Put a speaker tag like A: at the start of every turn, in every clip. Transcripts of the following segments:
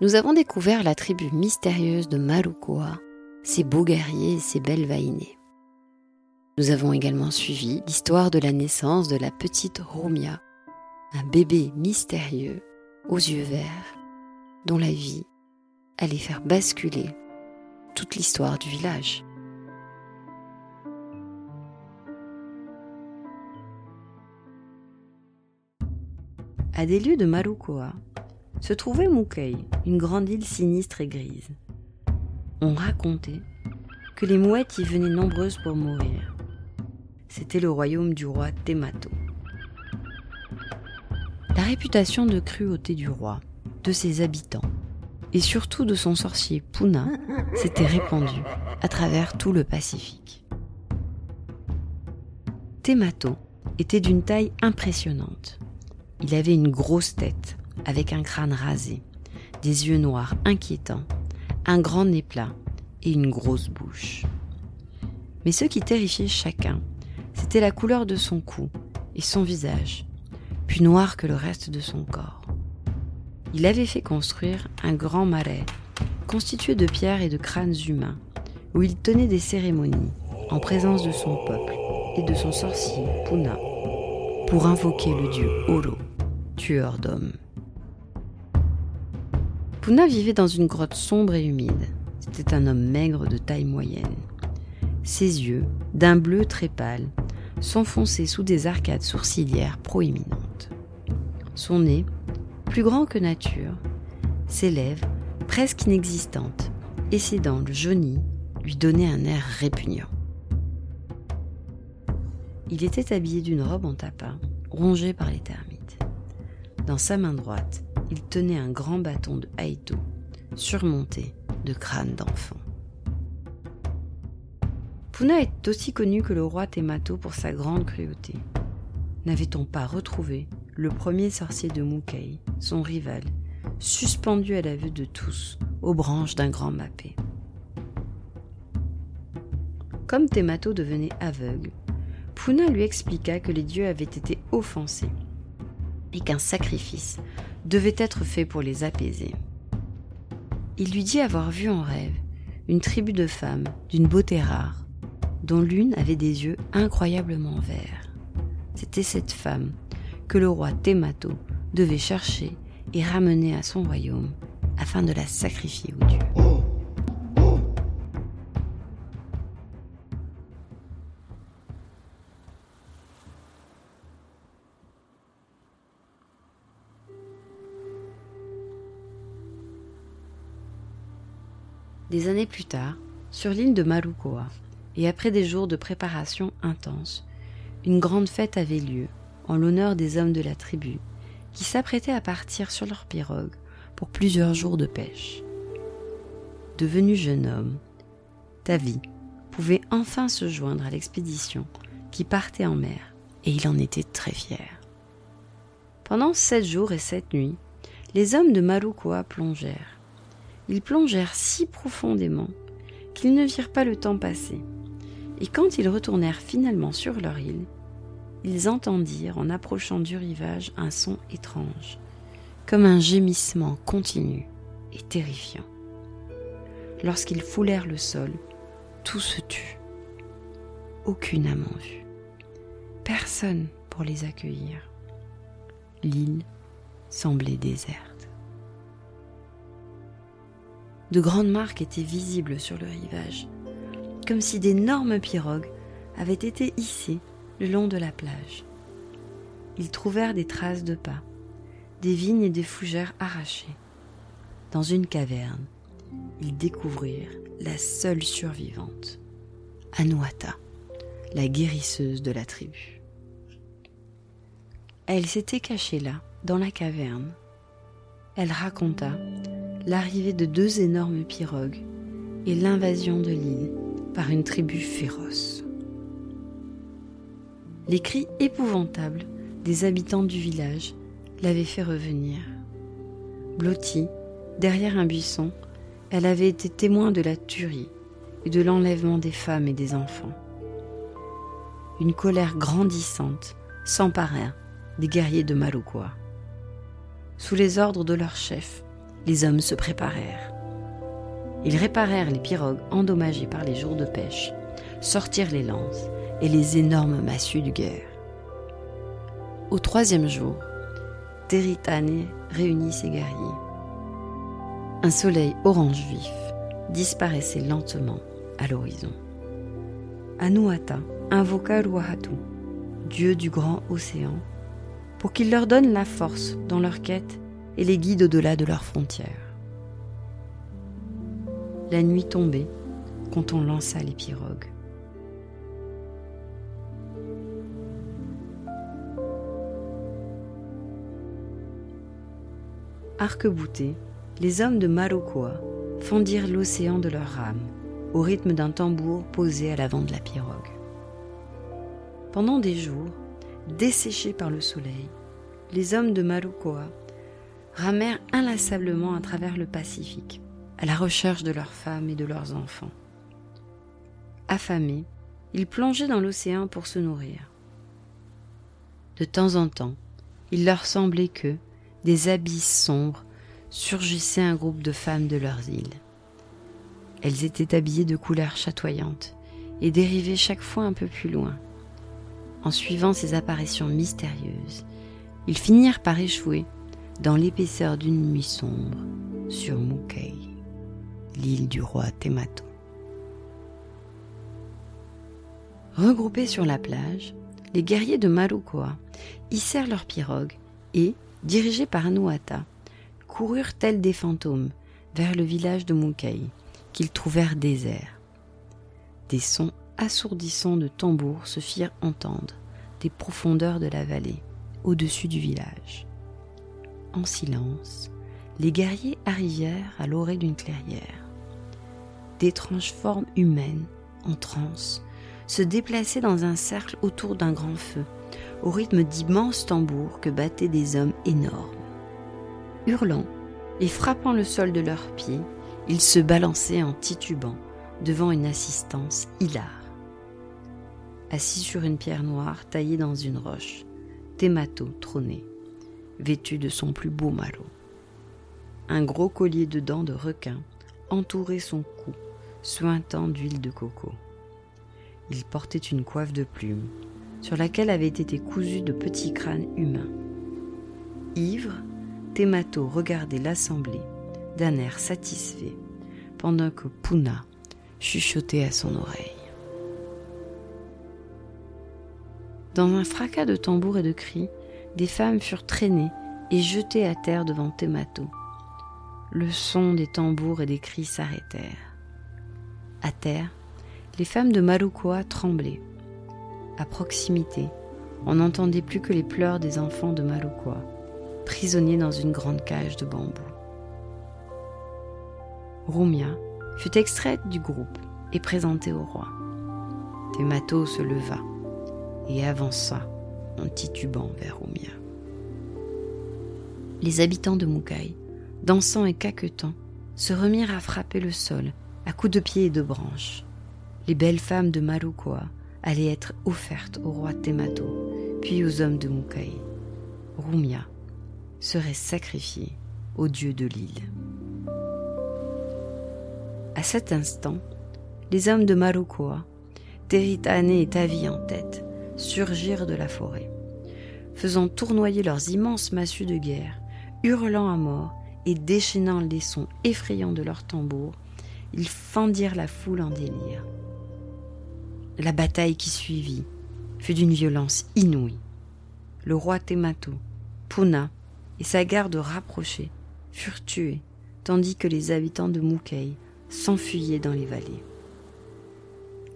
A: nous avons découvert la tribu mystérieuse de Marukoa, ses beaux guerriers et ses belles vaïnées. Nous avons également suivi l'histoire de la naissance de la petite Romia, un bébé mystérieux aux yeux verts, dont la vie allait faire basculer toute l'histoire du village. À des lieux de Marukoa, se trouvait Mukei, une grande île sinistre et grise. On racontait que les mouettes y venaient nombreuses pour mourir. C'était le royaume du roi Temato. La réputation de cruauté du roi, de ses habitants, et surtout de son sorcier Puna s'était répandue à travers tout le Pacifique. Temato était d'une taille impressionnante. Il avait une grosse tête, avec un crâne rasé, des yeux noirs inquiétants, un grand nez plat et une grosse bouche. Mais ce qui terrifiait chacun, c'était la couleur de son cou et son visage, plus noir que le reste de son corps. Il avait fait construire un grand marais, constitué de pierres et de crânes humains, où il tenait des cérémonies en présence de son peuple et de son sorcier Puna, pour invoquer le dieu Olo, tueur d'hommes. Puna vivait dans une grotte sombre et humide. C'était un homme maigre de taille moyenne. Ses yeux, d'un bleu très pâle, s'enfonçaient sous des arcades sourcilières proéminentes. Son nez, plus grand que nature, ses lèvres, presque inexistantes, et ses dents jaunies lui donnaient un air répugnant. Il était habillé d'une robe en tapin, rongée par les termites. Dans sa main droite, il tenait un grand bâton de haïto, surmonté de crânes d'enfants. Puna est aussi connu que le roi Temato pour sa grande cruauté. N'avait-on pas retrouvé le premier sorcier de Mukei, son rival, suspendu à la vue de tous aux branches d'un grand mappé Comme Temato devenait aveugle, Puna lui expliqua que les dieux avaient été offensés et qu'un sacrifice devait être fait pour les apaiser. Il lui dit avoir vu en rêve une tribu de femmes d'une beauté rare, dont l'une avait des yeux incroyablement verts. C'était cette femme que le roi Temato devait chercher et ramener à son royaume afin de la sacrifier aux dieux. Des années plus tard, sur l'île de Marukoa, et après des jours de préparation intense, une grande fête avait lieu en l'honneur des hommes de la tribu, qui s'apprêtaient à partir sur leur pirogue pour plusieurs jours de pêche. Devenu jeune homme, Tavi pouvait enfin se joindre à l'expédition qui partait en mer, et il en était très fier. Pendant sept jours et sept nuits, les hommes de Marukoa plongèrent. Ils plongèrent si profondément qu'ils ne virent pas le temps passer. Et quand ils retournèrent finalement sur leur île, ils entendirent en approchant du rivage un son étrange, comme un gémissement continu et terrifiant. Lorsqu'ils foulèrent le sol, tout se tut. Aucune âme en vue. Personne pour les accueillir. L'île semblait déserte. De grandes marques étaient visibles sur le rivage, comme si d'énormes pirogues avaient été hissées le long de la plage. Ils trouvèrent des traces de pas, des vignes et des fougères arrachées. Dans une caverne, ils découvrirent la seule survivante, Anuata, la guérisseuse de la tribu. Elle s'était cachée là, dans la caverne. Elle raconta l'arrivée de deux énormes pirogues et l'invasion de l'île par une tribu féroce. Les cris épouvantables des habitants du village l'avaient fait revenir. Blottie, derrière un buisson, elle avait été témoin de la tuerie et de l'enlèvement des femmes et des enfants. Une colère grandissante s'empara des guerriers de Maloukoa. Sous les ordres de leur chef, les hommes se préparèrent. Ils réparèrent les pirogues endommagées par les jours de pêche, sortirent les lances et les énormes massues de guerre. Au troisième jour, Teritane réunit ses guerriers. Un soleil orange vif disparaissait lentement à l'horizon. Anuata invoqua Ruahatu, dieu du grand océan, pour qu'il leur donne la force dans leur quête et les guide au-delà de leurs frontières. La nuit tombait quand on lança les pirogues. Arc-boutés, les hommes de Marokoa fendirent l'océan de leurs rames au rythme d'un tambour posé à l'avant de la pirogue. Pendant des jours, desséchés par le soleil, les hommes de Marukoa ramèrent inlassablement à travers le Pacifique, à la recherche de leurs femmes et de leurs enfants. Affamés, ils plongeaient dans l'océan pour se nourrir. De temps en temps, il leur semblait que, des abysses sombres, surgissait un groupe de femmes de leurs îles. Elles étaient habillées de couleurs chatoyantes et dérivaient chaque fois un peu plus loin. En suivant ces apparitions mystérieuses, ils finirent par échouer dans l'épaisseur d'une nuit sombre sur Mukei, l'île du roi Temato. Regroupés sur la plage, les guerriers de Marukoa hissèrent leurs pirogues et, dirigés par Anuata, coururent tels des fantômes vers le village de Munkei, qu'ils trouvèrent désert. Des sons assourdissants de tambours se firent entendre des profondeurs de la vallée, au-dessus du village. En silence, les guerriers arrivèrent à l'orée d'une clairière. D'étranges formes humaines, en transe, se déplaçaient dans un cercle autour d'un grand feu, au rythme d'immenses tambours que battaient des hommes énormes. Hurlant et frappant le sol de leurs pieds, ils se balançaient en titubant devant une assistance hilare. Assis sur une pierre noire taillée dans une roche, Temato trônait, vêtu de son plus beau malot. Un gros collier de dents de requin entourait son cou, suintant d'huile de coco. Il portait une coiffe de plumes sur laquelle avaient été cousus de petits crânes humains. Ivre, Temato regardait l'assemblée d'un air satisfait pendant que Puna chuchotait à son oreille. Dans un fracas de tambours et de cris, des femmes furent traînées et jetées à terre devant Temato. Le son des tambours et des cris s'arrêtèrent. À terre, les femmes de Marukoa tremblaient à proximité, on n'entendait plus que les pleurs des enfants de Marukoa, prisonniers dans une grande cage de bambou. Rumia fut extraite du groupe et présentée au roi. Temato se leva et avança en titubant vers Rumia. Les habitants de Mukai, dansant et caquetant, se remirent à frapper le sol à coups de pieds et de branches. Les belles femmes de Marukoa allait être offerte au roi Temato, puis aux hommes de Mukai. Rumia serait sacrifiée au dieu de l'île. À cet instant, les hommes de Marukoa, Teritane et Tavi en tête, surgirent de la forêt, faisant tournoyer leurs immenses massues de guerre, hurlant à mort et déchaînant les sons effrayants de leurs tambours, ils fendirent la foule en délire. La bataille qui suivit fut d'une violence inouïe. Le roi Temato, Puna et sa garde rapprochée furent tués, tandis que les habitants de Mukei s'enfuyaient dans les vallées.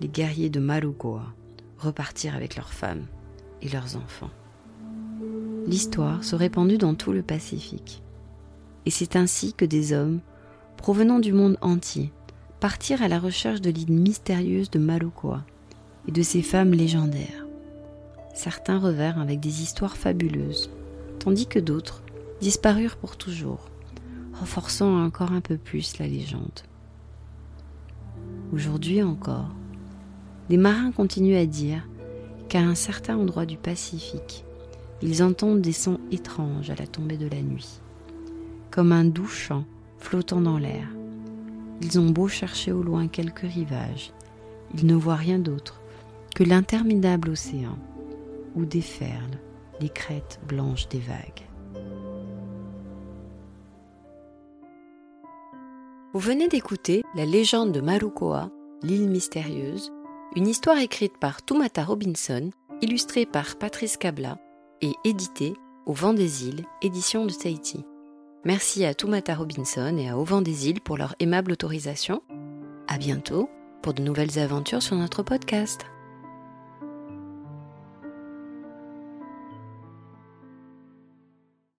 A: Les guerriers de Marugoa repartirent avec leurs femmes et leurs enfants. L'histoire se répandit dans tout le Pacifique, et c'est ainsi que des hommes provenant du monde entier, partirent à la recherche de l'île mystérieuse de Malukoa et de ses femmes légendaires. Certains revinrent avec des histoires fabuleuses, tandis que d'autres disparurent pour toujours, renforçant encore un peu plus la légende. Aujourd'hui encore, des marins continuent à dire qu'à un certain endroit du Pacifique, ils entendent des sons étranges à la tombée de la nuit, comme un doux chant flottant dans l'air. Ils ont beau chercher au loin quelques rivages, ils ne voient rien d'autre que l'interminable océan où déferlent les crêtes blanches des vagues. Vous venez d'écouter La légende de Marukoa, l'île mystérieuse, une histoire écrite par Tumata Robinson, illustrée par Patrice Cabla et éditée au Vent des Îles, édition de Tahiti. Merci à Tumata Robinson et à Au Vent des Îles pour leur aimable autorisation. À bientôt pour de nouvelles aventures sur notre podcast.